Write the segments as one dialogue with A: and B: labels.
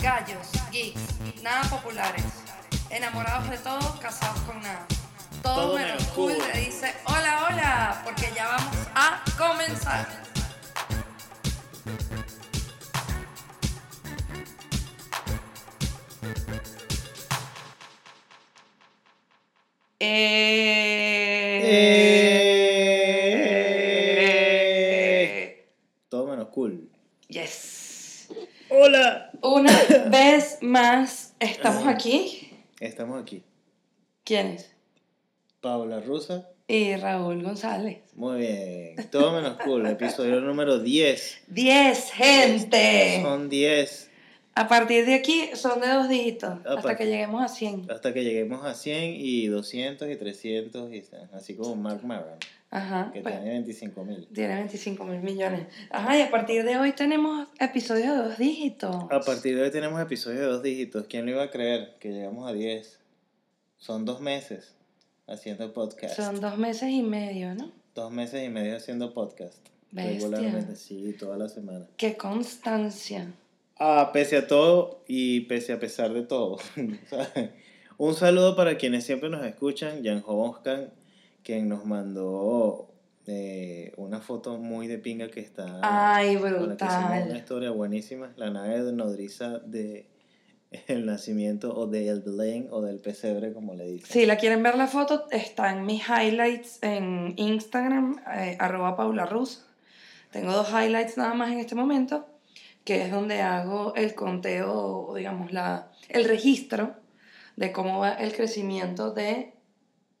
A: Gallos, geeks, nada populares. Enamorados de todo, casados con nada. Todo,
B: Todo
A: menos cool. le dice hola, hola, porque ya vamos a comenzar. Eh...
B: Todo menos cool.
A: Yes.
B: Hola.
A: Una vez más estamos aquí.
B: Estamos aquí.
A: ¿Quiénes?
B: Paula Rusa.
A: Y Raúl González.
B: Muy bien. Todo menos cool. Episodio número 10.
A: 10, gente.
B: Son 10
A: A partir de aquí son de dos dígitos.
B: A
A: hasta que lleguemos a 100.
B: hasta que lleguemos a 100 y 200 y 300 y así como Mark Maron
A: Ajá.
B: que
A: pues,
B: tiene 25 mil.
A: tiene 25 mil millones. Ajá, y a partir de hoy tenemos episodios de dos dígitos.
B: A partir de hoy tenemos episodios de dos dígitos. ¿Quién lo iba a creer que llegamos a 10? Son dos meses haciendo podcast.
A: Son dos meses y medio, ¿no?
B: Dos meses y medio haciendo podcast.
A: Bestia.
B: Regularmente, sí, toda la semana.
A: Qué constancia.
B: Ah, pese a todo y pese a pesar de todo. Un saludo para quienes siempre nos escuchan. Jan Hoskan, quien nos mandó eh, una foto muy de pinga que está.
A: Ay,
B: que hicimos una
A: brutal.
B: historia buenísima. La nave de nodriza de el nacimiento o del Belén o del pesebre, como le dicen.
A: Si la quieren ver la foto, está en mis highlights en Instagram, eh, arroba Paula. Tengo dos highlights nada más en este momento, que es donde hago el conteo, o digamos, la, el registro de cómo va el crecimiento de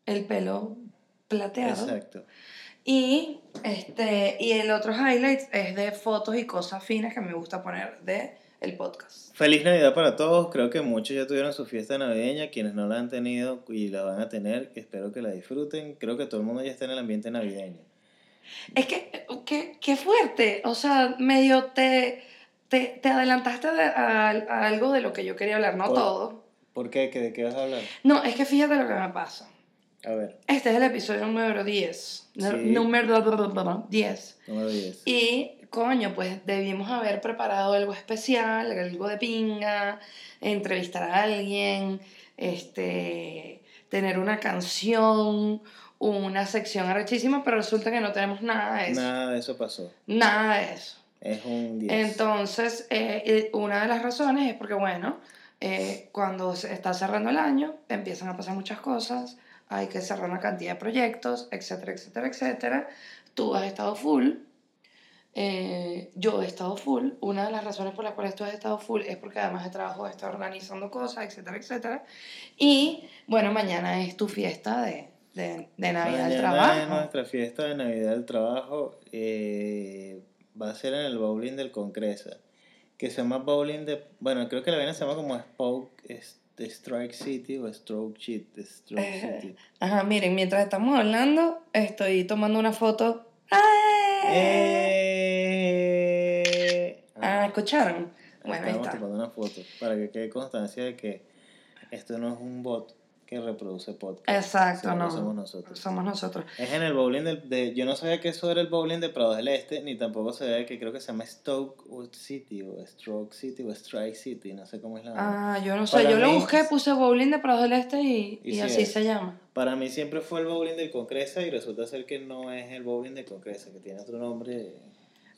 A: el pelo plateado.
B: Exacto.
A: Y, este, y el otro highlight es de fotos y cosas finas que me gusta poner de el podcast.
B: Feliz Navidad para todos. Creo que muchos ya tuvieron su fiesta navideña. Quienes no la han tenido y la van a tener, espero que la disfruten. Creo que todo el mundo ya está en el ambiente navideño.
A: Es que, qué, qué fuerte. O sea, medio te, te, te adelantaste de- a, a algo de lo que yo quería hablar, no
B: Por-
A: todo.
B: ¿Por qué? ¿Que ¿De qué vas a hablar?
A: No, es que fíjate lo que me pasa.
B: A ver,
A: Este es el episodio número 10.
B: Sí.
A: Número 10.
B: número 10.
A: Y, coño, pues debimos haber preparado algo especial, algo de pinga, entrevistar a alguien, este, tener una canción, una sección arrechísima, pero resulta que no tenemos nada de eso.
B: Nada de eso pasó.
A: Nada de eso.
B: Es un 10.
A: Entonces, eh, una de las razones es porque, bueno, eh, cuando se está cerrando el año, empiezan a pasar muchas cosas, hay que cerrar una cantidad de proyectos, etcétera, etcétera, etcétera. Tú has estado full, eh, yo he estado full. Una de las razones por las cuales tú has estado full es porque además de trabajo estado organizando cosas, etcétera, etcétera. Y, bueno, mañana es tu fiesta de, de, de Navidad del
B: Mañana es
A: Trabajo.
B: nuestra fiesta de Navidad del Trabajo. eh, va a ser en el bowling del Concresa. Que se llama bowling de... Bueno, creo que la vaina se llama como Spoke, es- de Strike City o Stroke City. Stroke
A: Eh,
B: City.
A: Ajá, miren, mientras estamos hablando, estoy tomando una foto. ¡Ay!
B: Eh,
A: Ah, ¿escucharon? Bueno, ahí
B: Estamos
A: está.
B: tomando una foto para que quede constancia de que esto no es un bot que reproduce podcast.
A: Exacto, no.
B: Somos nosotros.
A: Somos nosotros.
B: Es en el bowling del, de... Yo no sabía que eso era el bowling de Prado del Este, ni tampoco sabía que creo que se llama Stoke City, o Stroke City, o Strike City, no sé cómo es la...
A: Ah, yo no sé,
B: Para
A: yo lo busqué, puse bowling de Prados del Este y,
B: Y
A: y
B: sí
A: así
B: es.
A: se llama.
B: Para mí siempre fue el bowling del Concresa y resulta ser que no es el bowling del Concresa, que tiene otro nombre.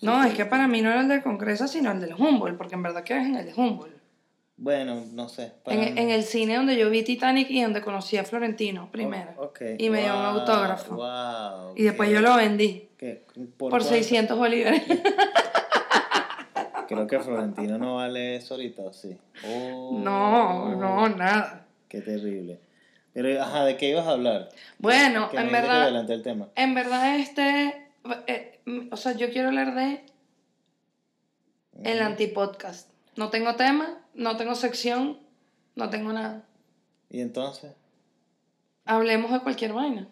A: No, es que para mí no era el del Congreso, sino el del Humboldt, porque en verdad que es en el de Humboldt.
B: Bueno, no sé. para
A: En,
B: mí-
A: en el cine donde yo vi Titanic y donde conocí a Florentino primero.
B: Oh, ok.
A: Y me dio un
B: Wow,
A: autógrafo.
B: wow,
A: Y después yo lo vendí
B: ¿Qué?
A: por,
B: cuánto?
A: 600 bolívares.
B: Creo que Florentino no vale eso ahorita, ¿o sí? Oh,
A: No, no, nada.
B: Qué terrible. Pero, ajá, ¿de qué ibas a hablar?
A: Bueno, en verdad,
B: adelanté el tema.
A: en verdad este, eh, o sea, yo quiero hablar de el antipodcast. No tengo tema, no tengo sección, no tengo nada.
B: ¿Y entonces?
A: Hablemos de cualquier vaina.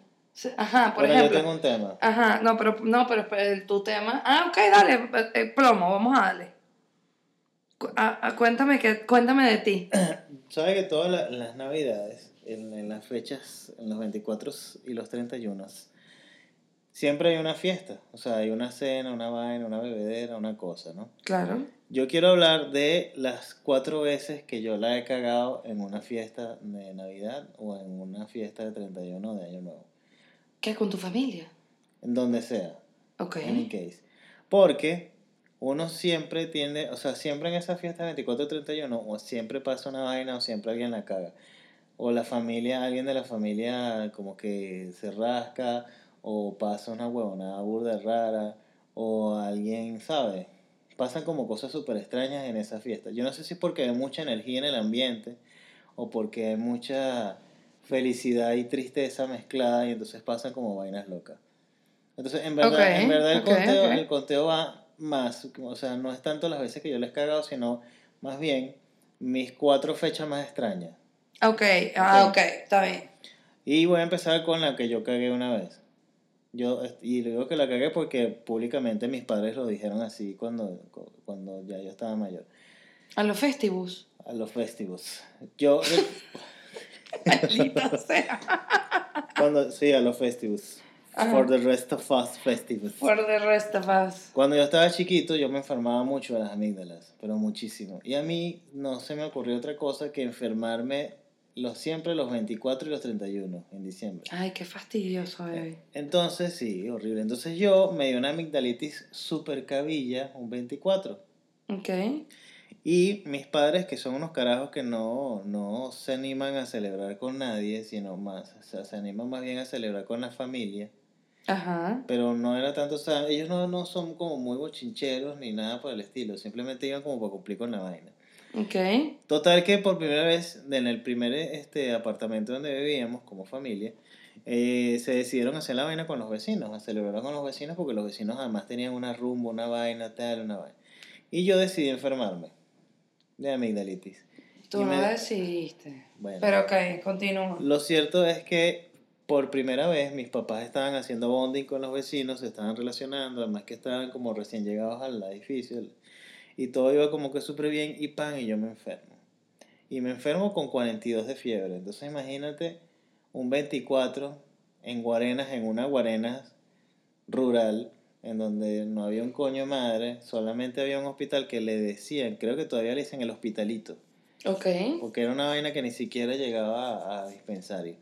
A: Ajá, por
B: Bueno,
A: ejemplo.
B: yo tengo un tema.
A: Ajá, no, pero no, pero el- tu tema. Ah, ok, dale, eh, eh, plomo, vamos a darle. Ah, cuéntame que, cuéntame de ti.
B: ¿Sabes que todas la- las navidades, en, en las fechas, en los 24 y los 31, siempre hay una fiesta. O sea, hay una cena, una vaina, una bebedera, una cosa, ¿no?
A: Claro.
B: Yo quiero hablar de las cuatro veces que yo la he cagado en una fiesta de Navidad o en una fiesta de 31 de Año Nuevo.
A: ¿Qué? ¿Con tu familia?
B: En donde sea.
A: Ok.
B: Any case. Porque uno siempre tiende, o sea, siempre en esa fiesta de 24 31, o siempre pasa una vaina o siempre alguien la caga. O la familia, alguien de la familia como que se rasca, o pasa una huevonada burda rara, o alguien, ¿sabe? Pasan como cosas súper extrañas en esa fiesta. Yo no sé si es porque hay mucha energía en el ambiente, o porque hay mucha felicidad y tristeza mezclada, y entonces pasan como vainas locas. Entonces, en verdad,
A: Ok,
B: en verdad el, conteo,
A: ok.
B: el conteo va más, o sea, no es tanto las veces que yo les he cagado, sino más bien mis cuatro fechas más extrañas.
A: Ok, ah,
B: ok,
A: está bien.
B: Y voy a empezar con la que yo cagué una vez. Yo, y le digo que la cagué porque públicamente mis padres lo dijeron así cuando, cuando ya yo estaba mayor.
A: A los festivus.
B: A los festivos. Yo,
A: Maldita sea.
B: cuando, sí, a los festivos.
A: Ajá.
B: For the rest of us festivals.
A: For the rest of us.
B: Cuando yo estaba chiquito, yo me enfermaba mucho de las amígdalas, pero muchísimo. Y a mí no se me ocurrió otra cosa que enfermarme los, siempre los 24 y los 31 en diciembre.
A: Ay, qué fastidioso, bebé.
B: Entonces, sí, horrible. Entonces yo me dio una amigdalitis super cabilla un 24.
A: Ok.
B: Y mis padres, que son unos carajos que no, no se animan a celebrar con nadie, sino más, o sea, se animan más bien a celebrar con la familia.
A: Ajá.
B: Pero no era tanto, o sea, ellos no, no son como muy bochincheros ni nada por el estilo, simplemente iban como para cumplir con la vaina.
A: Ok.
B: Total que por primera vez en el primer este, apartamento donde vivíamos como familia, eh, se decidieron hacer la vaina con los vecinos, a celebrar con los vecinos porque los vecinos además tenían una rumba, una vaina, tal, una vaina. Y yo decidí enfermarme de amigdalitis.
A: Tú no
B: me-
A: decidiste.
B: Bueno,
A: Pero ok, continúa.
B: lo cierto es que por primera vez mis papás estaban haciendo bonding con los vecinos, se estaban relacionando, además que estaban como recién llegados al edificio y todo iba como que súper bien y pan y yo me enfermo. Y me enfermo con 42 de fiebre. Entonces imagínate un 24 en Guarenas, en una Guarenas rural, en donde no había un coño madre, solamente había un hospital que le decían, creo que todavía le dicen el hospitalito
A: Ok.
B: porque era una vaina que ni siquiera llegaba a, a dispensario.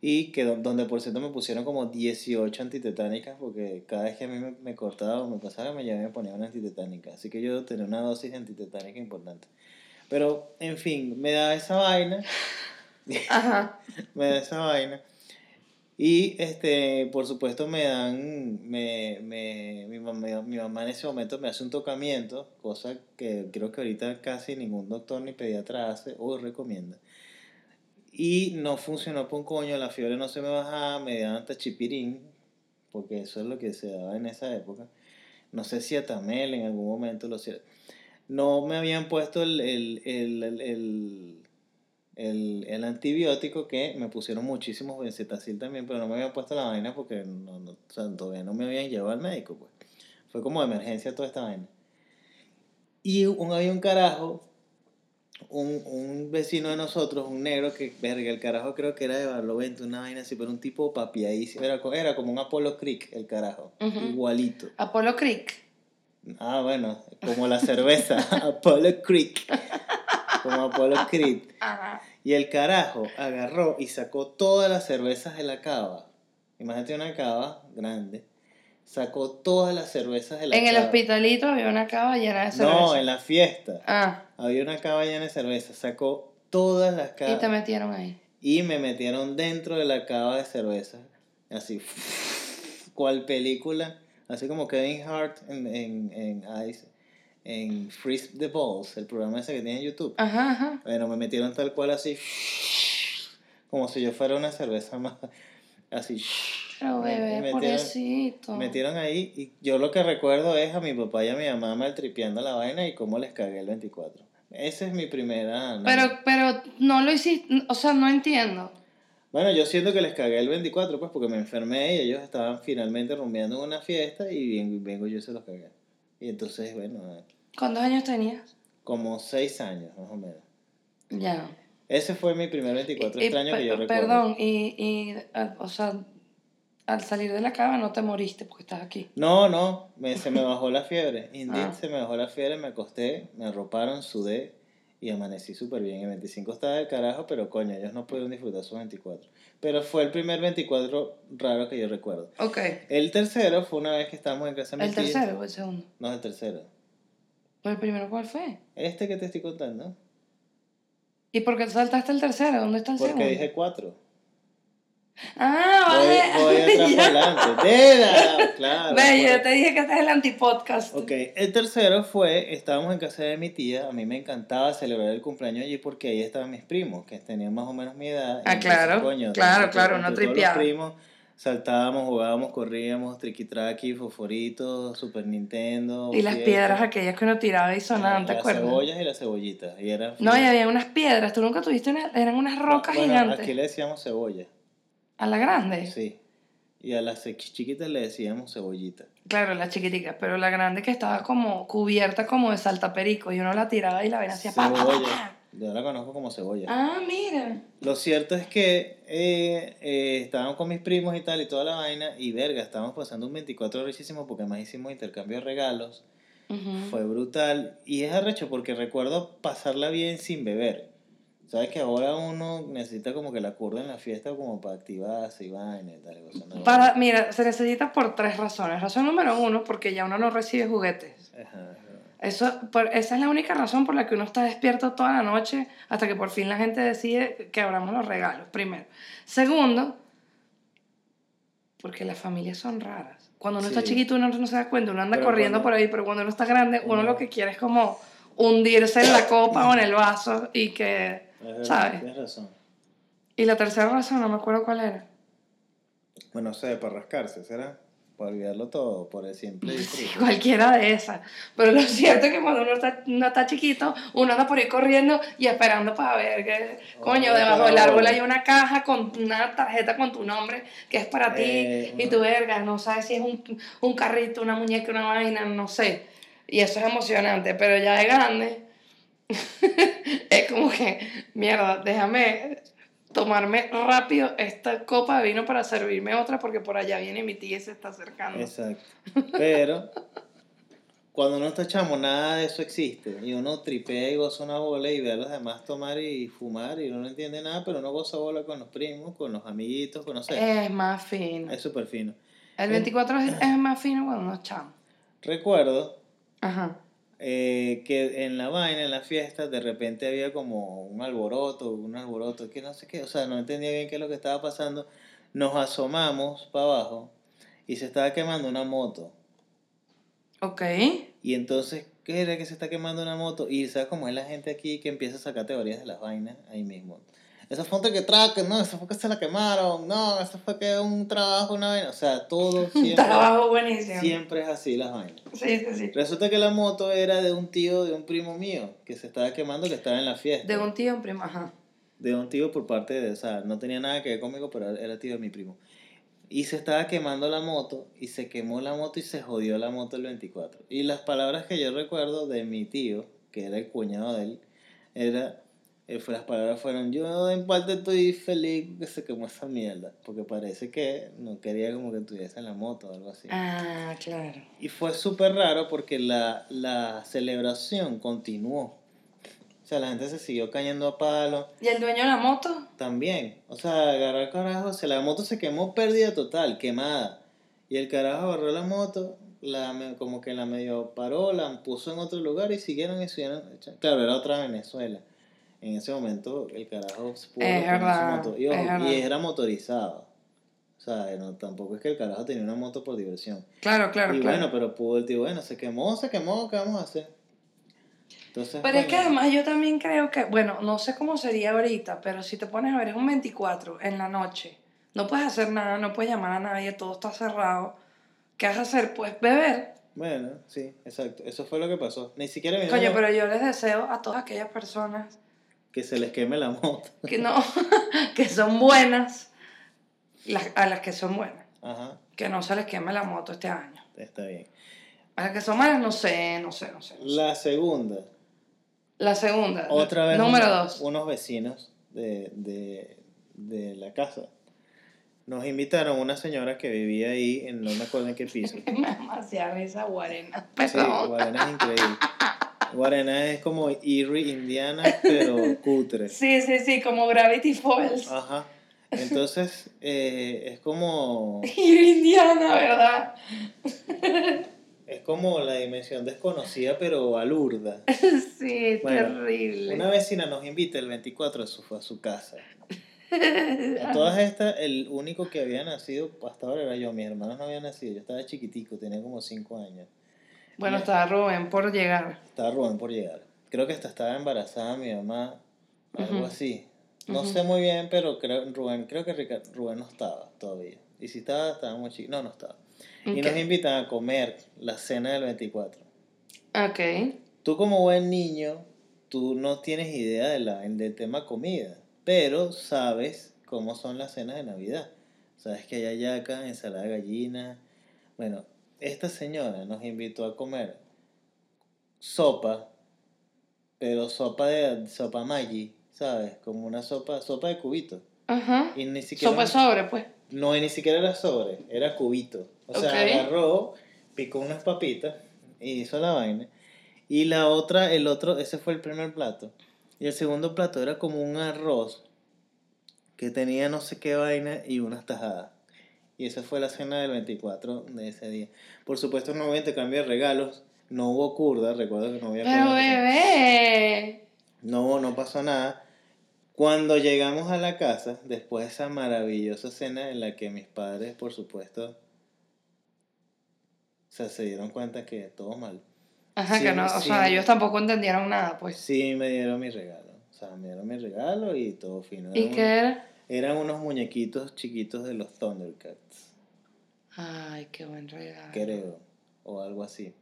B: Y que do- donde por cierto me pusieron como 18 antitetánicas, porque cada vez que a mí me, me cortaba o me pasaba, me llevaba y me ponía una antitetánica. Así que yo tenía una dosis de antitetánica importante. Pero, en fin, me da esa vaina,
A: Ajá.
B: me da esa vaina. Y, este, por supuesto, me dan, me, me, mi, mamá, mi mamá en ese momento me hace un tocamiento, cosa que creo que ahorita casi ningún doctor ni pediatra hace o recomienda. Y no funcionó por un coño, la fiebre no se me bajaba, me daban tachipirín, porque eso es lo que se daba en esa época. No sé si Atamel en algún momento lo hacía. No me habían puesto el, el, el, el, el, antibiótico que me pusieron muchísimos bencetacil también, pero no me habían puesto la vaina porque no, no, o sea, todavía no me habían llevado al médico. Pues. Fue como emergencia toda esta vaina. Y un, había un carajo, un, un vecino de nosotros, un negro que, verga, el carajo creo que era de Barlovento, una vaina así, pero un tipo papiadísimo. Era, era como un Apollo Creek, el carajo, igualito.
A: Apollo Creek.
B: Ah, bueno, como la cerveza, Apollo Creek. Como Apollo Creek.
A: Ajá.
B: Y el carajo agarró y sacó todas las cervezas de la cava. Imagínate una cava grande. Sacó todas las cervezas de la
A: En el hospitalito había una cava llena de cerveza.
B: No, en la fiesta.
A: Ah,
B: Había una cava llena de cerveza. Sacó todas las
A: y
B: cavas.
A: te metieron ahí.
B: Y me metieron dentro de la cava de cerveza. Así. Cual película. Así como Kevin Hart en, en, en Ice. En Freeze the Balls. El programa ese que tiene en YouTube.
A: Ajá, ajá.
B: Bueno, me metieron tal cual así. Como si yo fuera una cerveza más. Así.
A: Pero bebé, pobrecito.
B: Me metieron ahí y yo lo que recuerdo es a mi papá y a mi mamá maltripeando la vaina y cómo les cagué el 24. Esa es mi primera...
A: Pero, pero no lo hiciste, o sea, no entiendo.
B: Bueno, yo siento que les cagué el 24 pues porque me enfermé y ellos estaban finalmente rumbeando en una fiesta y vengo, vengo yo y se los cagué. Y entonces, bueno,
A: ¿Cuántos años tenías?
B: como seis años más o menos.
A: Ya.
B: Ese fue mi primer 24
A: Y- y
B: extraño que yo recuerdo.
A: Perdón, y, y, ah, o sea, al salir de la cama no te moriste porque estás aquí.
B: No, no, me, se me bajó la fiebre. Indeed,
A: Ah.
B: se me bajó la fiebre, me acosté, me arroparon, sudé y amanecí súper bien. El 25 estaba del carajo, pero coño, ellos no pudieron disfrutar sus 24. Pero fue el primer 24 raro que yo recuerdo.
A: Ok.
B: El tercero fue una vez que estábamos en casa de
A: ¿El tercero o el segundo?
B: No, el tercero.
A: ¿Pero el primero cuál fue?
B: Este que te estoy contando.
A: ¿Y por qué saltaste el tercero? ¿Dónde está el
B: Porque
A: segundo?
B: dije cuatro.
A: Ah,
B: Voy,
A: vale.
B: voy atrás
A: Ya.
B: para adelante. ¡Deda! Claro.
A: Ve, yo te dije que este es el antipodcast.
B: Ok, el tercero fue, estábamos en casa de mi tía, a mí me encantaba celebrar el cumpleaños allí porque ahí estaban mis primos, que tenían más o menos mi edad.
A: Ah, claro,
B: coño,
A: claro, claro, una
B: todos los primos saltábamos, jugábamos, corríamos, triqui-traqui, fosforitos, Super Nintendo.
A: Y las
B: fiesta,
A: piedras aquellas que uno tiraba y sonaban, ¿te
B: Las
A: acuerdas?
B: cebollas y las cebollitas. Y
A: No, y había unas piedras. Tú nunca tuviste una... Eran unas rocas
B: bueno,
A: gigantes.
B: Aquí le decíamos cebolla,
A: A la grande.
B: sí. Y a las chiquitas le decíamos cebollita.
A: Claro, la chiquitica. Pero la grande que estaba como cubierta como de saltaperico. Y uno la tiraba y la ven hacía pa, pa, pa, pa.
B: Cebolla. Yo la conozco como cebolla.
A: Ah, mira.
B: Lo cierto es que eh, eh, estábamos con mis primos y tal y toda la vaina y verga, estábamos pasando un 24 richísimo porque además hicimos intercambio de regalos, fue brutal y es arrecho porque recuerdo pasarla bien sin beber. Sabes que ahora uno necesita como que la curva en la fiesta como para activarse y vaina y tal. ¿no?
A: Para, mira, se necesita por tres razones. Razón número uno, porque ya uno no recibe juguetes.
B: Ajá, ajá.
A: Eso, por, esa es la única razón por la que uno está despierto toda la noche hasta que por fin la gente decide que abramos los regalos, primero. Segundo, porque las familias son raras. Cuando uno está chiquito uno no se da cuenta, uno anda
B: Pero
A: corriendo
B: cuando-
A: por ahí, pero cuando uno está grande uno
B: Uno-
A: lo que quiere es como hundirse en la copa o en el vaso y que,
B: Es
A: ¿sabes?
B: Tienes razón.
A: Y la tercera razón, no me acuerdo cuál era.
B: Bueno, no sé, para rascarse, ¿será? Para olvidarlo todo, por el simple disfrute.
A: Cualquiera de esas. Pero lo cierto es que cuando uno está, uno está chiquito, uno anda por ahí corriendo y esperando para ver que, coño,
B: Oh,
A: debajo del árbol hay una caja con una tarjeta con tu nombre que es para ti
B: Eh,
A: y tu verga, no sabes si es un, un carrito, una muñeca, una vaina, no sé. Y eso es emocionante, pero ya de grande es como que, mierda, déjame tomarme rápido esta copa de vino para servirme otra porque por allá viene mi tía y se está acercando.
B: Exacto. Pero cuando uno está chamo, nada de eso existe. Y uno tripea y goza una bola y ve a los demás tomar y fumar y uno no entiende nada, pero uno goza bola con los primos, con los amiguitos, con no sé.
A: Es más fino.
B: Es súper fino.
A: El 24 es, es más fino cuando uno es chamo.
B: Recuerdo
A: Ajá.
B: Eh, que en la vaina, en la fiesta, de repente había como un alboroto, un alboroto, que no sé qué, o sea, no entendía bien qué es lo que estaba pasando. Nos asomamos para abajo y se estaba quemando una moto.
A: Ok.
B: Y entonces, ¿qué era que se está quemando una moto? Y sabes cómo es la gente aquí que empieza a sacar teorías de las vainas ahí mismo. Esa fue un traque, no, esa fue que se la quemaron, no, esa fue que un trabajo, una vaina. O sea, todo
A: Un
B: siempre,
A: trabajo buenísimo.
B: siempre es así las vainas.
A: Sí, sí, sí.
B: Resulta que la moto era de un tío, de un primo mío, que se estaba quemando, que estaba en la fiesta.
A: De un tío, un primo. Ajá.
B: De un tío por parte de, o sea, no tenía nada que ver conmigo, pero era tío de mi primo. Y se estaba quemando la moto, y se quemó la moto y se jodió la moto el 24. Y las palabras que yo recuerdo de mi tío, que era el cuñado de él, era, eh, fue, las palabras fueron, yo en parte estoy feliz que se quemó esa mierda, porque parece que no quería como que tuviese la moto o algo así.
A: Ah, claro.
B: Y fue súper raro porque la, la celebración continuó. O sea, la gente se siguió cayendo a palo.
A: ¿Y el dueño de la moto?
B: También, o sea, agarró el carajo, se la moto se quemó pérdida total, quemada. Y el carajo agarró la moto, la como que la medio paró, la puso en otro lugar y siguieron y siguieron. Claro, era otra Venezuela. En ese momento el carajo pudo
A: Es
B: poner su
A: verdad,
B: moto. Y, ojo,
A: es verdad.
B: y era motorizado. O sea, no, tampoco es que el carajo tenía una moto por diversión.
A: Claro, claro,
B: y
A: claro.
B: bueno, pero pudo el tío, bueno, se quemó, se quemó, ¿qué vamos a hacer? Entonces,
A: Pero es que además yo también creo que, bueno, no sé cómo sería ahorita, pero si te pones a ver, es un 24 en la noche. No puedes hacer nada, no puedes llamar a nadie, todo está cerrado. ¿Qué vas a hacer? Pues beber.
B: Bueno, sí, exacto. Eso fue lo que pasó. Ni siquiera
A: Coño, pero yo les deseo a todas aquellas personas
B: que se les queme la moto.
A: que no, que son buenas, las- a las que son buenas,
B: Ajá,
A: que no se les queme la moto este año.
B: está bien.
A: A las que son malas, no sé, no sé, no sé. no sé.
B: La segunda,
A: La segunda.
B: otra vez
A: Número
B: unos,
A: dos.
B: unos vecinos de, de, de la casa nos invitaron una señora que vivía ahí, en no me acuerdo en qué piso.
A: Me da demasiada risa Guarena.
B: Sí. Guarena es increíble. Guarena es como Erie, Indiana, pero cutre.
A: Sí, sí, sí, como Gravity Falls.
B: Ajá. Entonces, eh, es como
A: Y Indiana, ¿verdad?
B: es como la dimensión desconocida, pero balurda.
A: Sí,
B: Bueno,
A: terrible.
B: Una vecina nos invita el 24 a su, a su casa. A todas estas, el único que había nacido hasta ahora era yo. Mis hermanos no habían nacido. Yo estaba chiquitico, tenía como 5 años.
A: Bueno, estaba Rubén por llegar.
B: Estaba Rubén por llegar. Creo que hasta estaba embarazada mi mamá, algo
A: Ujú.
B: así. No
A: Ujú.
B: sé muy bien, pero creo, Rubén, creo que Rica- Rubén no estaba todavía. Y si estaba, estaba muy chiquito. No, no estaba. Y nos invitan a comer la cena del 24.
A: Ok.
B: Tú como buen niño, tú no tienes idea de la, del tema comida, pero sabes cómo son las cenas de Navidad. Sabes que hay hallaca, ensalada de gallina. Bueno, esta señora nos invitó a comer sopa, pero sopa de sopa Maggi, ¿sabes? Como una sopa, sopa de cubito.
A: Ajá.
B: Y ni siquiera
A: Sopa sobre, pues.
B: no, ni siquiera era sobre, era cubito. O sea,
A: Ok.
B: agarró, picó unas papitas y hizo la vaina. Y la otra, el otro, ese fue el primer plato. Y el segundo plato era como un arroz que tenía no sé qué vaina y unas tajadas. Y esa fue la cena del 24 de ese día. Por supuesto no hubo intercambio de regalos, no hubo curda, recuerdo que no había
A: Pero
B: curda.
A: bebé.
B: No, hubo- no pasó nada. Cuando llegamos a la casa, después de esa maravillosa cena en la que mis padres, por supuesto, o sea, se dieron cuenta que todo mal.
A: Ajá,
B: Sí,
A: que no, o
B: sí.
A: sea, ellos tampoco entendieron nada, pues.
B: Sí, me dieron mi regalo. O sea, me dieron mi regalo y todo fino.
A: ¿Y qué era?
B: Eran unos muñequitos chiquitos de los Thundercats,
A: Ay, qué buen regalo.
B: creo, o algo así.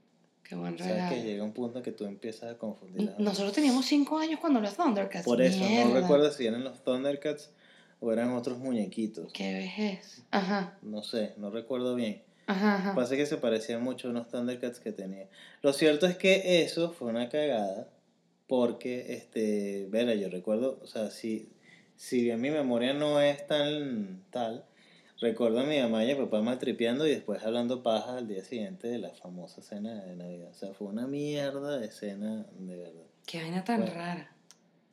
A: Qué buen
B: Sabes
A: regalo.
B: que llega un punto que tú empiezas a confundir las
A: Nosotros teníamos 5 años cuando los Thundercats.
B: Por eso, no recuerdo si eran los Thundercats o eran otros muñequitos.
A: Qué vejez. Ajá,
B: No sé, no recuerdo bien.
A: ajá, ajá.
B: Pasa que se parecían mucho a unos Thundercats que tenía. Lo cierto es que eso fue una cagada porque, este, verá, yo recuerdo, o sea, si, si bien mi memoria no es tan tal, recuerdo a mi mamá y a mi papá maltripeando y después hablando paja al día siguiente de la famosa cena de Navidad. O sea, fue una mierda de cena, de verdad.
A: Qué vaina tan
B: Bueno.
A: rara.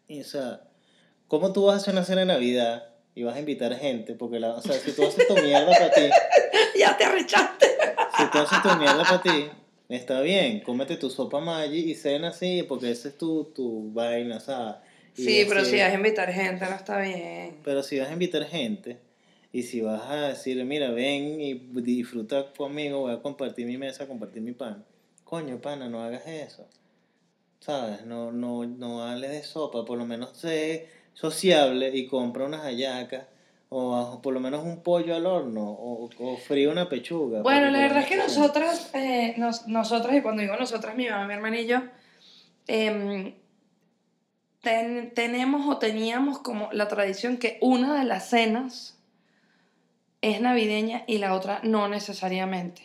B: Y, o sea, ¿cómo tú vas a hacer una cena de Navidad y vas a invitar gente? Porque, la, o sea, si tú haces tu mierda para ti,
A: ya te arrechaste.
B: si tú haces tu mierda para ti, está bien, cómete tu sopa Maggi y cena así, porque esa es tu, tu vaina, o sea.
A: Sí, pero si vas a invitar gente, no está bien.
B: Pero si vas a invitar gente y si vas a decir, mira, ven y disfruta conmigo, voy a compartir mi mesa, compartir mi pan. Coño, pana, no hagas eso. ¿Sabes? No, no, no hables de sopa, por lo menos sé sociable y compra unas hallacas. O por lo menos un pollo al horno, o, o frío una pechuga.
A: Bueno, la verdad es que nosotras, eh, nos, nosotras, y cuando digo nosotras, mi mamá, mi hermana y yo, em, ten- tenemos o teníamos como la tradición que una de las cenas es navideña y la otra no necesariamente.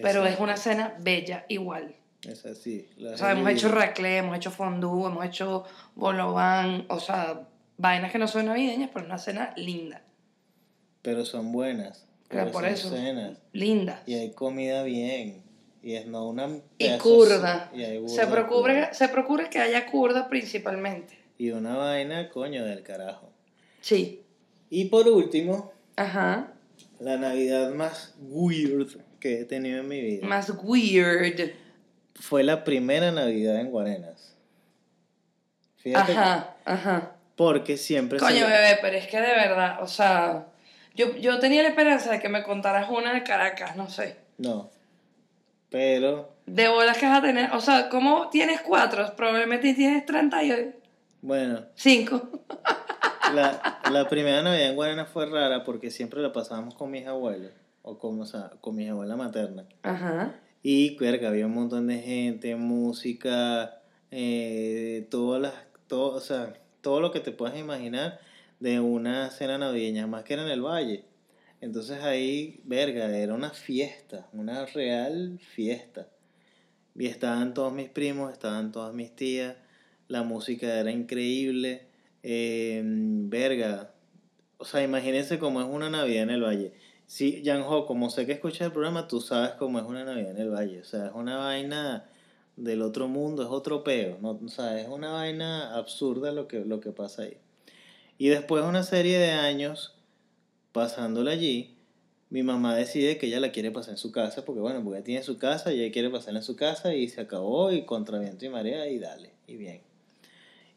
A: Pero es una cena bella igual.
B: Es así. la
A: O sea, hemos hecho raclé, hemos hecho fondue, hemos hecho bolobán, o sea, vainas que no son navideñas, pero una cena linda.
B: Pero son buenas.
A: Claro, por
B: son
A: eso.
B: cenas.
A: Linda.
B: Y hay comida bien. Y es no una
A: Y
B: hay
A: Se procura, se procura que haya curda principalmente.
B: Y una vaina, coño, del carajo.
A: Sí.
B: Y por último,
A: Ajá.
B: la Navidad más weird que he tenido en mi vida
A: Más weird.
B: fue la primera Navidad en Guarenas. Fíjate,
A: Ajá, ajá.
B: porque siempre
A: Coño,
B: se...
A: bebé, pero es que de verdad, o sea, yo, yo tenía la esperanza de que me contaras una de Caracas, no sé.
B: No. Pero,
A: De bolas que vas a tener, o sea, ¿cómo tienes cuatro? Probablemente tienes 35.
B: bueno,
A: Cinco.
B: la, la primera Navidad en Guarenas fue rara porque siempre la pasábamos con mis abuelos. O con, o sea, con mi abuela materna.
A: Ajá.
B: Y verga, había un montón de gente, música, eh, todas las, todo, o sea, todo lo que te puedas imaginar de una cena navideña, más que era en el valle. Entonces ahí, verga, era una fiesta, una real fiesta. Y estaban todos mis primos, estaban todas mis tías, la música era increíble, eh, verga, o sea, imagínense cómo es una Navidad en el Valle. Sí, Ho, como sé que escuchas el programa, tú sabes cómo es una Navidad en el Valle. O sea, es una vaina del otro mundo, es otro peo. ¿no? O sea, es una vaina absurda lo que, lo que pasa ahí. Y después de una serie de años pasándola allí, mi mamá decide que ella la quiere pasar en su casa, porque bueno, porque ella tiene su casa y ella quiere pasarla en su casa y se acabó y contra viento y marea y dale, y bien.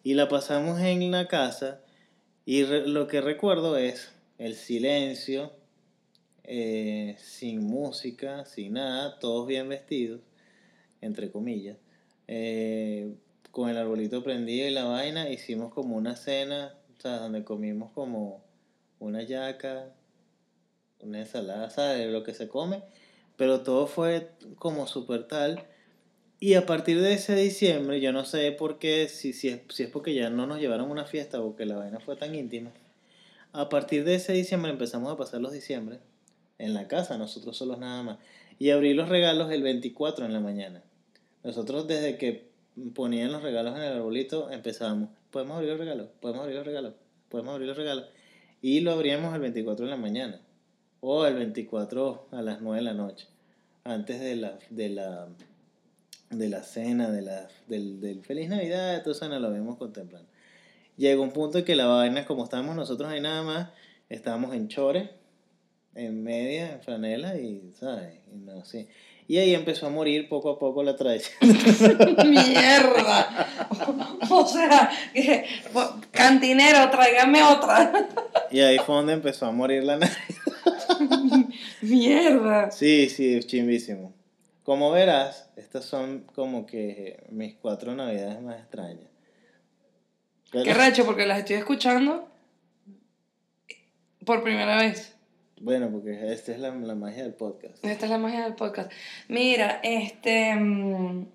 B: Y la pasamos en la casa y lo que recuerdo es el silencio, eh, sin música, sin nada, todos bien vestidos, entre comillas, eh, con el arbolito prendido y la vaina, hicimos como una cena, o sea, donde comimos como una yaca, una ensalada, ¿sabes? Lo que se come, pero todo fue como súper tal. Y a partir de ese diciembre, yo no sé por qué, si, si, es, si es porque ya no nos llevaron una fiesta o que la vaina fue tan íntima. A partir de ese diciembre empezamos a pasar los diciembre en la casa, nosotros solos nada más. Y abrí los regalos el 24 en la mañana. Nosotros desde que ponían los regalos en el arbolito empezábamos, podemos abrir los regalos, podemos abrir los regalos, podemos abrir los regalos. Y lo abríamos el 24 en la mañana o el 24 a las 9 de la noche, antes de la, de la, de la cena, de la, del, Feliz Navidad, entonces no lo vemos contemplando. Llegó un punto en que la vaina, como estábamos nosotros ahí nada más, estábamos en chores, en media, en franela y, ¿sabes? Y no sé. Y ahí empezó a morir poco a poco la tradición.
A: ¡Mierda! O sea, cantinero, tráigame otra.
B: Y ahí fue donde empezó a morir la Navidad.
A: Mierda.
B: Sí, sí, es chimbísimo. Como verás, estas son como que mis cuatro navidades más extrañas.
A: Qué recho, porque las estoy escuchando por primera vez.
B: Bueno, porque esta es la, la, magia del podcast.
A: Esta es la magia del podcast. Mira, este. Mm,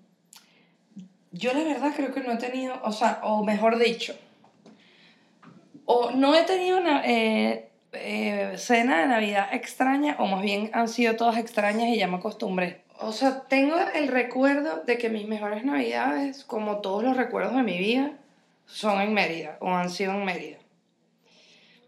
A: yo la verdad creo que no he tenido, o sea, o mejor dicho, o no he tenido una, eh, eh, cena de Navidad extraña, o más bien han sido todas extrañas y ya me acostumbré. O sea, tengo el recuerdo de que mis mejores Navidades, como todos los recuerdos de mi vida, son en Mérida, o han sido en Mérida.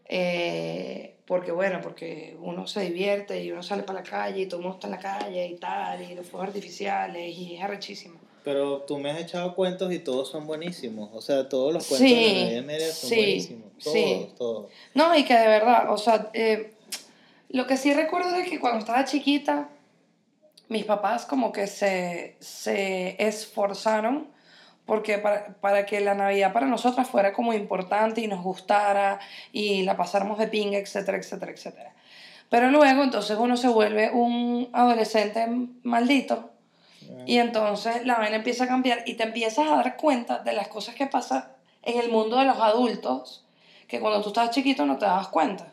A: Eh, porque bueno, porque uno se divierte y uno sale para la calle y todo el mundo está en la calle y tal, y los fuegos artificiales, y es arrechísimo.
B: Pero tú me has echado cuentos y todos son buenísimos. O sea, todos los cuentos de la son buenísimos. Todos, sí. todos.
A: No, y que de verdad, o sea, eh, lo que sí recuerdo es que cuando estaba chiquita, mis papás como que se, se esforzaron porque para, para, que la Navidad para nosotras fuera como importante y nos gustara y la pasáramos de pinga, etcétera, etcétera, etcétera. Pero luego entonces uno se vuelve un adolescente maldito y entonces la vaina empieza a cambiar y te empiezas a dar cuenta de las cosas que pasan en el mundo de los adultos que cuando tú estabas chiquito no te dabas cuenta.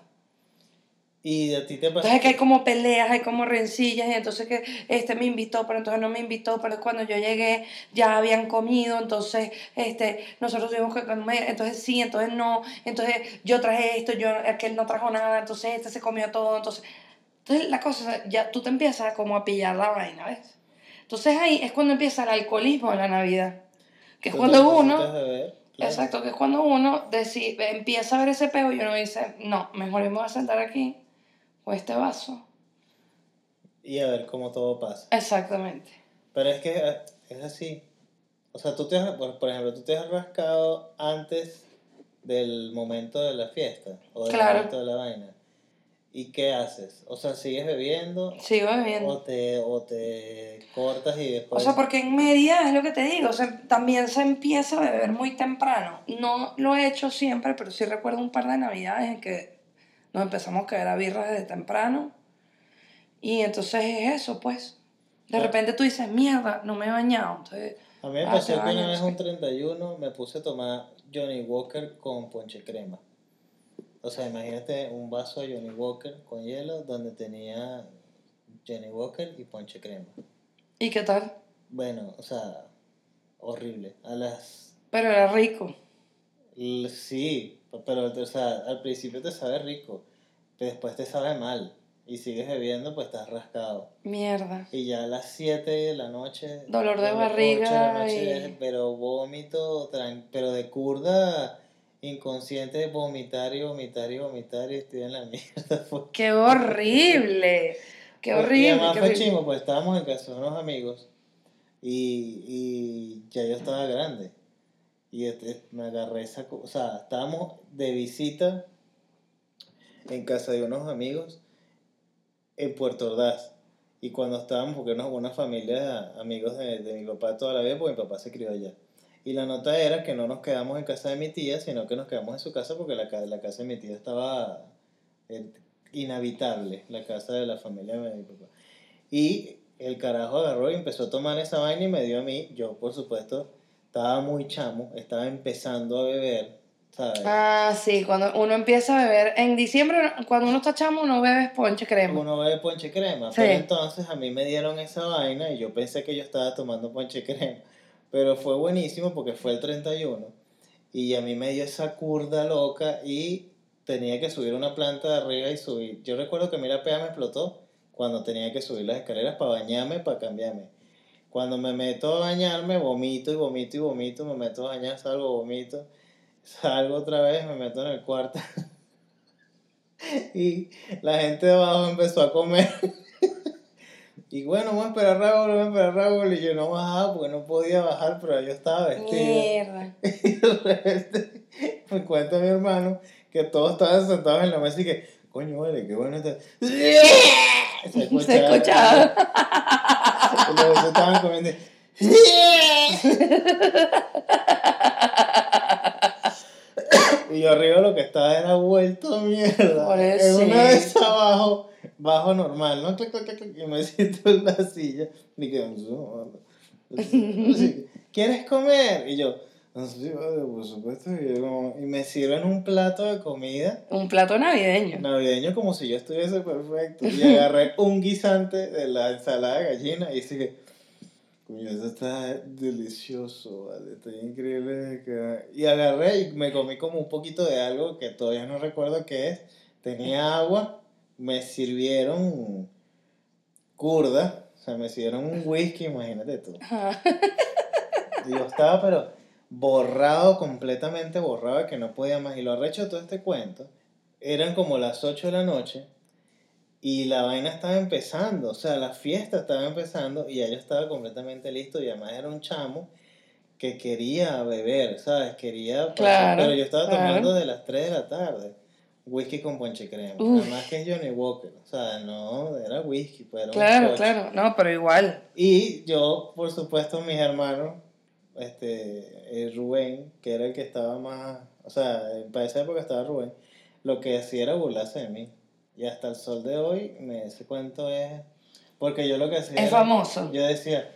B: Y a ti te.
A: Entonces que hay como peleas, hay como rencillas, y entonces que este me invitó, pero entonces no me invitó, pero cuando yo llegué ya habían comido, entonces este, nosotros tuvimos que comer, entonces sí, entonces no, entonces yo traje esto, yo, aquel no trajo nada, entonces este se comió todo, entonces. Entonces la cosa, ya tú te empiezas como a pillar la vaina, ¿ves? Entonces ahí es cuando empieza el alcoholismo en la Navidad. Que es cuando uno... Exacto, que es cuando uno decide, empieza a ver ese peo y uno dice, no, mejor me voy a sentar aquí o este vaso.
B: Y a ver cómo todo pasa.
A: Exactamente.
B: Pero es que eh, es así. O sea, tú te has, por ejemplo, tú te has rascado antes del momento de la fiesta o del momento de la vaina. ¿Y qué haces? O sea, ¿sigues bebiendo?
A: Sigo bebiendo.
B: O te, o te cortas y después...
A: O sea, porque en media es lo que te digo, o sea, también se empieza a beber muy temprano. No lo he hecho siempre, pero sí recuerdo un par de navidades en que nos empezamos a caer a birras desde temprano. Y entonces es eso, pues. De repente tú dices, mierda, no me he bañado. Entonces,
B: a mí me pasó que una vez un 31 me puse a tomar Johnny Walker con ponche crema. O sea, imagínate un vaso de Johnny Walker con hielo donde tenía Johnny Walker y ponche crema.
A: ¿Y qué tal?
B: Bueno, o sea, horrible. A las...
A: Pero era rico.
B: Sí, pero o sea, al principio te sabe rico, pero después te sabe mal. Y sigues bebiendo, pues estás rascado.
A: Mierda.
B: Y ya a las 7 de la noche.
A: Dolor de barriga.
B: Pero vómito, pero de curda inconsciente de vomitar y vomitar y vomitar y estoy en la mierda. pues.
A: ¡Qué horrible! ¡Qué
B: Y
A: horrible!
B: además
A: qué
B: fue
A: horrible.
B: chimo, pues estábamos en casa de unos amigos y, y ya yo estaba grande. Y este, me agarré esa co- o sea, estábamos de visita en casa de unos amigos en Puerto Ordaz. Y cuando estábamos, porque éramos una familia amigos de, de mi papá toda la vida, porque mi papá se crió allá. Y la nota era que no nos quedamos en casa de mi tía, sino que nos quedamos en su casa porque la, la casa de mi tía estaba eh, inhabitable, la casa de la familia de mi papá. Y el carajo agarró y empezó a tomar esa vaina y me dio a mí. Yo, por supuesto, estaba muy chamo, estaba empezando a beber, ¿sabes?
A: Ah, sí, cuando uno empieza a beber, en diciembre, cuando uno está chamo, uno bebe ponche crema.
B: Uno bebe ponche crema,
A: Sí.
B: pero entonces a mí me dieron esa vaina y yo pensé que yo estaba tomando ponche crema. Pero fue buenísimo porque fue el 31 y a mí me dio esa curda loca y tenía que subir una planta de arriba y subir. Yo recuerdo que mi la pea me explotó cuando tenía que subir las escaleras para bañarme, para cambiarme. Cuando me meto a bañarme, vomito y vomito y vomito, me meto a bañar, salgo, vomito, salgo otra vez, me meto en el cuarto. y la gente de abajo empezó a comer. y bueno, vamos a esperar a Raúl, vamos a esperar a Raúl. Y yo no bajaba porque no podía bajar, pero yo estaba vestido.
A: Mierda.
B: Y de repente me cuenta mi hermano que todos estaban sentados en la mesa y que, coño, vale, qué bueno está. Se
A: Se escuchaba.
B: Y los otros estaban comiendo. Y yo arriba lo que estaba era vuelto mierda.
A: Pobrecito.
B: En una vez abajo, bajo normal, ¿no? Clac, clac, Y me siento en la silla. Y que, así, ¿quieres comer? Y yo, sí, por supuesto. Y, como- y me sirven un plato de comida
A: Un plato navideño.
B: navideño como si yo estuviese perfecto. Y agarré un guisante de la ensalada de gallina y dije, coño, eso está delicioso, vale, está increíble. que-". Y agarré y me comí como un poquito de algo que todavía no recuerdo qué es. Tenía agua, me sirvieron curda, o sea, me sirvieron un whisky, imagínate tú. Y yo estaba, pero borrado, completamente borrado, que no podía más. Y lo arrecho de todo este cuento, eran como las 8 de la noche y la vaina estaba empezando, o sea, la fiesta estaba empezando y ya yo estaba completamente listo y además era un chamo que quería beber, ¿sabes? Quería, pasar-
A: Claro,
B: pero yo estaba
A: claro.
B: tomando de las 3 de la tarde. Whisky con ponche crema.
A: Uf.
B: Además que es Johnny Walker. O sea, no, era whisky, pues era un
A: Claro, claro. No, pero igual.
B: Y yo, por supuesto, mis hermanos, este, eh, Rubén, que era el que estaba más, o sea, para esa época estaba Rubén, lo que hacía era burlarse de mí. Y hasta el sol de hoy, me, ese cuento es, porque yo lo que hacía
A: Es
B: era-
A: famoso.
B: yo decía,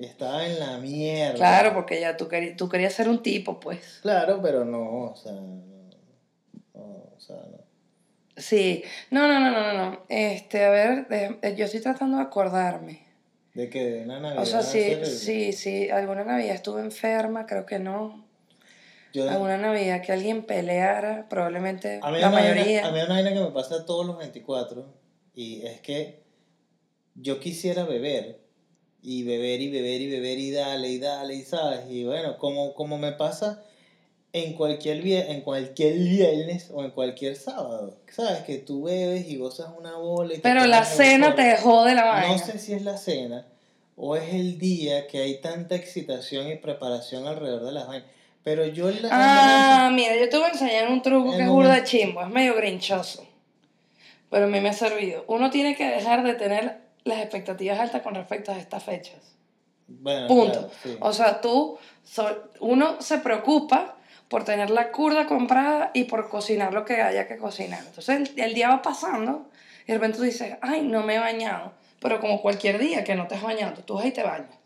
B: y estaba en la mierda.
A: Claro, porque ya tú, querías, tú querías ser un tipo, pues.
B: Claro, pero no, o sea, no, o sea, no.
A: Sí. No, no, no, no, no, no. Este, a ver, eh, yo estoy tratando de acordarme.
B: De que de una Navidad.
A: O sea, sí,
B: el-
A: sí, sí. Alguna Navidad estuve enferma, creo que no.
B: yo-
A: Alguna Navidad que alguien peleara, probablemente
B: A mí,
A: la
B: una vaina-
A: mayoría.
B: a mí hay una vaina que me pasa todos los 24 y es que yo quisiera beber y beber y beber y beber y dale y dale y sabes y bueno como, como me pasa en cualquier en cualquier viernes o en cualquier sábado sabes que tú bebes y gozas una bola y
A: Pero la cena te jode la vaina.
B: no sé si es la cena o es el día que hay tanta excitación y preparación alrededor de las vainas pero yo en la- en la-
A: Ah, mira, yo te voy a enseñar un truco
B: El
A: que es burda chimbo, es medio grinchoso. Pero a mí me ha servido. Uno tiene que dejar de tener las expectativas altas con respecto a estas fechas.
B: bueno,
A: Punto.
B: claro, sí.
A: O sea, tú, uno se preocupa por tener la curda comprada y por cocinar lo que haya que cocinar. Entonces el, día va pasando y de repente tú dices, ay, no me he bañado. Pero como cualquier día que no te has bañado, tú vas y te bañas.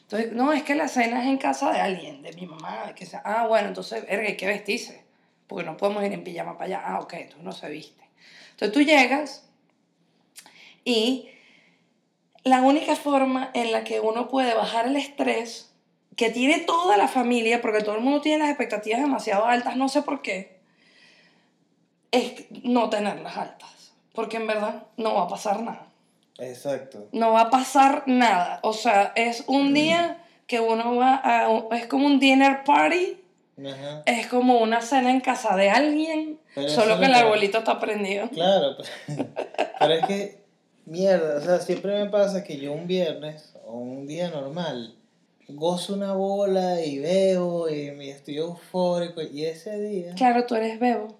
A: Entonces, no, es que la cena es en casa de alguien, de mi mamá, que sea, ah, bueno, entonces, verga, hay que vestirse, porque no podemos ir en pijama para allá. Ah, ok, entonces no se viste. Entonces tú llegas y la única forma en la que uno puede bajar el estrés que tiene toda la familia, porque todo el mundo tiene las expectativas demasiado altas, no sé por qué, es no tenerlas altas, porque en verdad no va a pasar nada.
B: Exacto.
A: No va a pasar nada. O sea, es un día que uno va a... Es como un dinner party,
B: Ajá.
A: es como una cena en casa de alguien,
B: Pero
A: solo que el arbolito está prendido.
B: Claro, pero, pero es que, mierda, o sea, siempre me pasa que yo un viernes o un día normal gozo una bola y veo y me estoy eufórico y ese día,
A: Claro, tú eres bebo.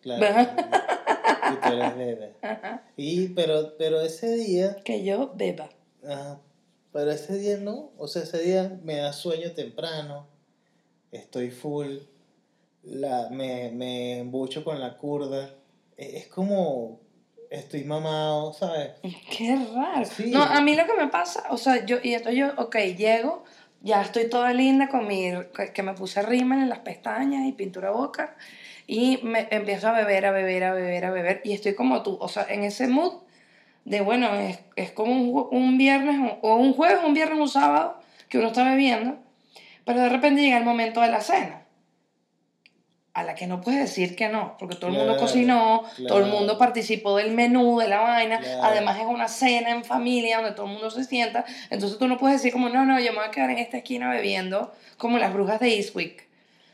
B: claro, y tú eres bebé.
A: Ajá.
B: Y, pero, pero ese día,
A: Que yo beba.
B: ajá, pero ese día no, o sea, ese día me da sueño temprano, estoy full, la, me, me embucho con la curda, es como, estoy mamado, ¿sabes?
A: Qué raro.
B: Sí.
A: No, a mí lo que me pasa, o sea, yo, y entonces yo, ok, llego, ya estoy toda linda con mi, que me puse rímel en las pestañas y pintura boca, y me empiezo a beber, a beber, a beber, a beber, y estoy como tú, o sea, en ese mood de, bueno, es, es como un, un viernes, o un jueves, un viernes, un sábado, que uno está bebiendo, pero de repente llega el momento de la cena. A la que no puedes decir que no, porque todo el mundo
B: Claro,
A: cocinó, todo el mundo participó del menú, de la vaina.
B: Claro.
A: Además, es una cena en familia donde todo el mundo se sienta. Entonces, tú no puedes decir, como, no, no, yo me voy a quedar en esta esquina bebiendo, como las brujas de Eastwick.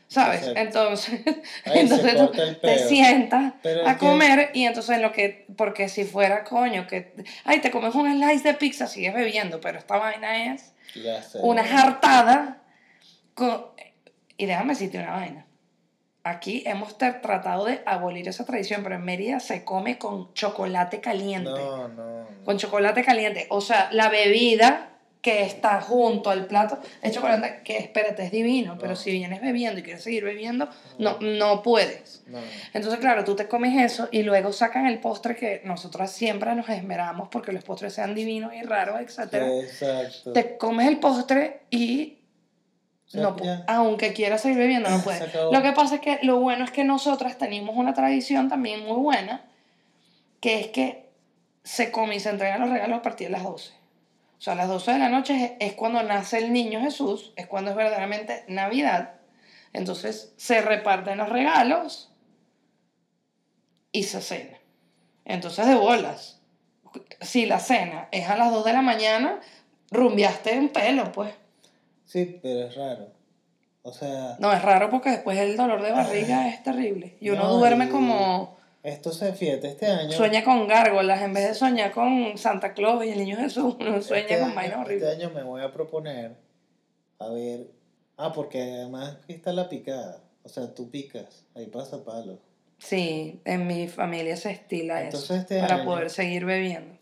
A: ¿Sabes?
B: Exacto.
A: Entonces,
B: Ahí
A: entonces tú te sientas
B: Pero
A: a
B: que-
A: comer y entonces en lo que, porque si fuera coño, que, ay, te comes un slice de pizza, sigues bebiendo, pero esta vaina es una jartada con... Y déjame decirte una vaina. Aquí hemos tratado de abolir esa tradición, pero en Mérida se come con chocolate caliente.
B: No, no. no.
A: Con chocolate caliente. O sea, la bebida que está junto al plato es chocolate que, espérate, es divino, pero
B: No.
A: si vienes bebiendo y quieres seguir bebiendo, no, no puedes.
B: No.
A: Entonces, claro, tú te comes eso y luego sacan el postre que nosotras siempre nos esmeramos porque los postres sean divinos y raros, etcétera
B: Exacto.
A: te comes el postre y
B: sea,
A: no, pu-
B: ya.
A: aunque quieras seguir bebiendo, no
B: acabó.
A: Lo que pasa es que lo bueno es que nosotras tenemos una tradición también muy buena, que es que se come y se entregan los regalos a partir de las 12. O sea, a las 12 de la noche es, es cuando nace el niño Jesús, es cuando es verdaderamente Navidad. Entonces se reparten los regalos y se cena. Entonces de bolas. Si la cena es a las 2 de la mañana, rumbeaste un pelo, pues.
B: Sí, pero es raro. O sea,
A: No, es raro porque después el dolor de barriga es terrible. Y uno
B: No,
A: duerme
B: y-
A: como...
B: esto se fíjate, este año.
A: Sueña con gárgolas en vez de soñar con Santa Claus y el niño Jesús. Uno sueña
B: este
A: con
B: año-
A: vainas
B: Este
A: horribles.
B: año me voy a proponer. A ver. Ah, porque además aquí está la picada. O sea, tú picas. Ahí pasa palo.
A: Sí, en mi familia se estila
B: Entonces,
A: eso.
B: este
A: para
B: año-
A: poder seguir bebiendo.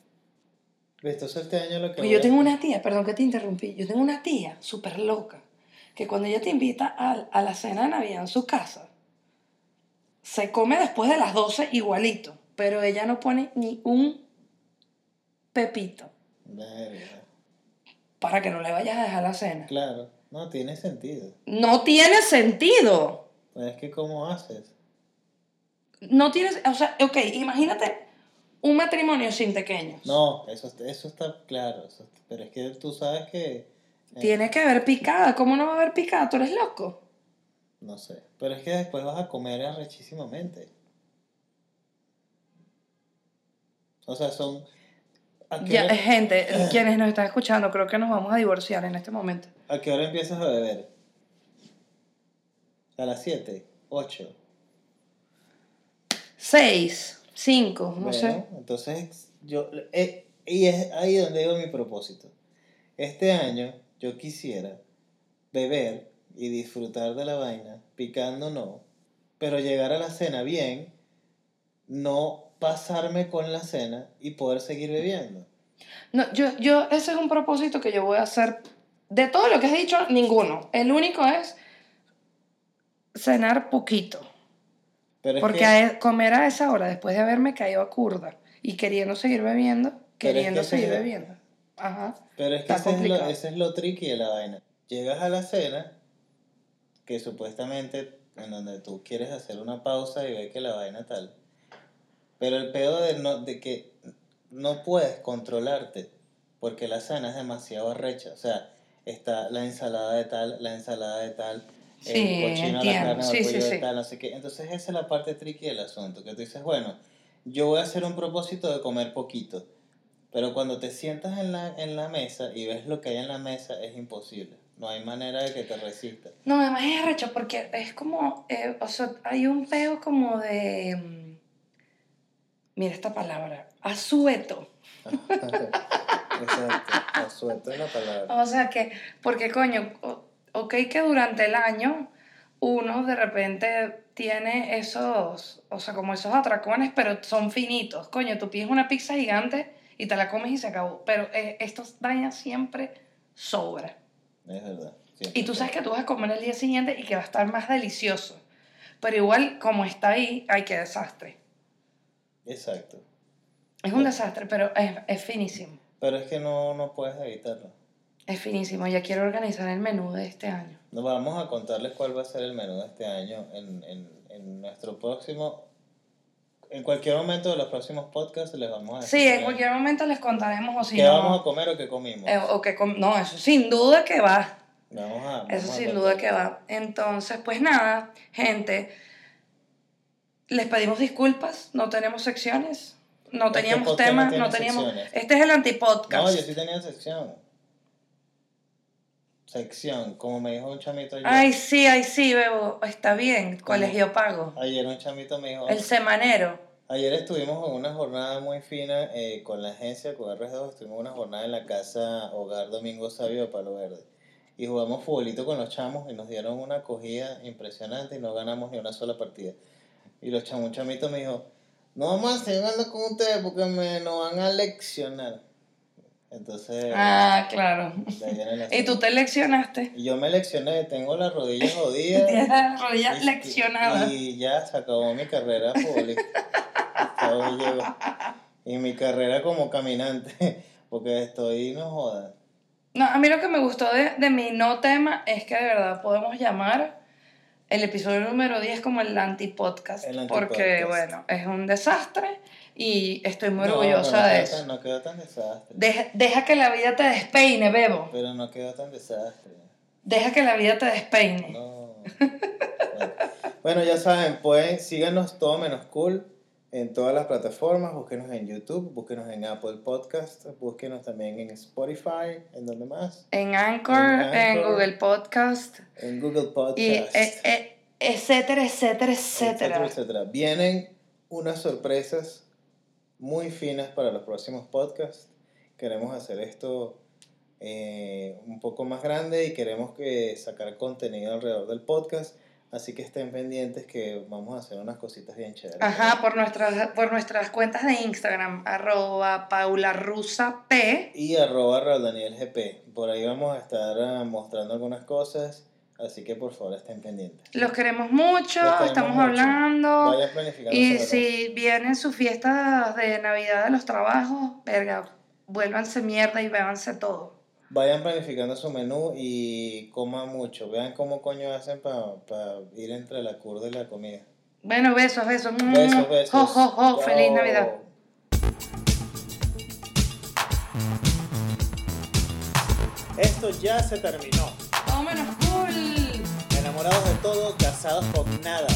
B: Entonces este año lo que.
A: Pues yo tengo una tía, perdón que te interrumpí, yo tengo una tía súper loca, que cuando ella te invita a, a la cena de Navidad en su casa, se come después de las 12 igualito, pero ella no pone ni un pepito
B: Verga.
A: para que no le vayas a dejar la cena.
B: Claro. No tiene sentido.
A: No tiene sentido.
B: Pues es que, ¿cómo haces?
A: No tiene, o sea, ok, imagínate un matrimonio sin pequeños.
B: No, eso, eso está claro. eso pero es que tú sabes que. eh,
A: Tiene que haber picada, ¿cómo no va a haber picada? ¿Tú eres loco?
B: No sé. Pero es que después vas a comer arrechísimamente. O sea, son. ¿a qué,
A: Ya,
B: hora,
A: gente, quienes nos están escuchando, creo que nos vamos a divorciar en este momento.
B: ¿A qué hora empiezas a beber? ¿A las 7? ¿8?
A: Seis, cinco, no sé.
B: Entonces, yo. eh, y es ahí donde digo mi propósito. Este año yo quisiera beber y disfrutar de la vaina, picando no, pero llegar a la cena bien, no pasarme con la cena y poder seguir bebiendo.
A: No, yo, yo, ese es un propósito que yo voy a hacer. De todo lo que has dicho, ninguno. El único es cenar poquito.
B: Pero es
A: Porque
B: que-
A: a e- comer a esa hora, después de haberme caído a curda y queriendo seguir bebiendo,
B: es
A: queriendo
B: que
A: seguir
B: ese-
A: bebiendo. Ajá.
B: Pero es que ese es, lo, ese es lo tricky de la vaina. Llegas a la cena, que supuestamente en donde tú quieres hacer una pausa y ves que la vaina tal. Pero el pedo de, no, de que no puedes controlarte, porque la cena es demasiado arrecha. O sea, está la ensalada de tal, la ensalada de tal,
A: Sí,
B: el cochino, la
A: entiendo.
B: carne,
A: Sí,
B: el pollo de
A: sí.
B: tal, no sé qué. Entonces esa es la parte tricky del asunto, que tú dices, bueno, yo voy a hacer un propósito de comer poquito. Pero cuando te sientas en la, en la mesa y ves lo que hay en la mesa, es imposible. No hay manera de que te resistas.
A: No, además es arrecho porque es como, eh, o sea, hay un peo como de, mm, mira esta palabra, asueto.
B: Exacto. Asueto es la palabra.
A: O sea que, porque coño, ok que durante el año uno de repente tiene esos, o sea, como esos atracones, pero son finitos. Coño, tú pides una pizza gigante y te la comes y se acabó. Pero eh, estos dañas siempre sobra.
B: Es verdad. siempre
A: Y tú sabes que tú vas a comer el día siguiente y que va a estar más delicioso. Pero igual, como está ahí, hay que desastre.
B: Exacto.
A: Es un desastre, pero es, es finísimo.
B: Pero es que no, no puedes evitarlo.
A: Es finísimo. Ya quiero organizar el menú de este año.
B: Nos vamos a contarles cuál va a ser el menú de este año en, en, en nuestro próximo. En cualquier momento de los próximos podcasts les vamos a decir.
A: Sí, en cualquier momento les contaremos o si
B: ¿Qué
A: no.
B: vamos a comer o qué comimos?
A: eh, o que com- no, eso sin duda que va.
B: Vamos a. vamos
A: Eso sin duda que va. Entonces, pues nada, gente. Les pedimos disculpas. No tenemos secciones. No
B: Este
A: teníamos
B: podcast no
A: No teníamos.
B: secciones.
A: Este es el antipodcast.
B: No, yo sí tenía sección. Sección, como me dijo un chamito ayer.
A: Ay, sí, ay, sí, Bebo. Está bien. Colegio pago.
B: Ayer un chamito me dijo.
A: El semanero.
B: Ayer estuvimos en una jornada muy fina eh, con la agencia, con R2, estuvimos en una jornada en la casa Hogar Domingo Sabio de Palo Verde. Y jugamos futbolito con los chamos y nos dieron una acogida impresionante y no ganamos ni una sola partida. Y los chamos, un chamito me dijo, no a seguir jugando con ustedes porque me nos van a leccionar. Entonces,
A: Ah, claro. Y tú te leccionaste.
B: Y yo me leccioné, tengo las rodillas jodidas.
A: Tienes la rodilla
B: Y- ya se acabó mi carrera futbolística. Hasta hoy llego. Y mi carrera como caminante. Porque estoy, no jodas.
A: No, a mí lo que me gustó de, de mi no tema es que de verdad podemos llamar el episodio número 10 como el antipodcast.
B: El
A: porque,
B: antipodcast.
A: bueno, es un desastre y estoy muy
B: No,
A: orgullosa de eso.
B: tan- no quedó tan desastre.
A: Deja, deja que la vida te despeine, Bebo.
B: Pero no quedó tan desastre.
A: Deja que la vida te despeine.
B: No. Bueno. Bueno, ya saben, pueden, síganos todo menos cool en todas las plataformas. Búsquenos en YouTube, búsquenos en Apple Podcast, búsquenos también en Spotify, ¿en dónde más?
A: En Anchor,
B: En.
A: Google Podcast,
B: En Google Podcast.
A: y eh, eh, etcétera, etcétera, etcétera.
B: etcétera. Vienen unas sorpresas muy finas para los próximos podcasts. Queremos hacer esto eh, un poco más grande y queremos que sacar contenido alrededor del podcast. Así que estén pendientes que vamos a hacer unas cositas bien chéveres.
A: Ajá, por nuestras, por nuestras cuentas de Instagram, arroba paularusap.
B: Y arroba GP. Por ahí vamos a estar ah, mostrando algunas cosas. Así que por favor estén pendientes.
A: Los queremos mucho,
B: Los queremos
A: estamos
B: mucho.
A: hablando.
B: Vayan planificando
A: Y si vienen sus fiestas de Navidad de los trabajos, verga, vuélvanse mierda y bébanse todo.
B: Vayan planificando su menú y coman mucho. Vean cómo coño hacen para ir entre la curva y la comida.
A: Bueno, besos, besos.
B: Besos, besos.
A: Jo, jo, jo, feliz. Navidad.
B: Esto ya se terminó. Enamorados de todo, casados con nada.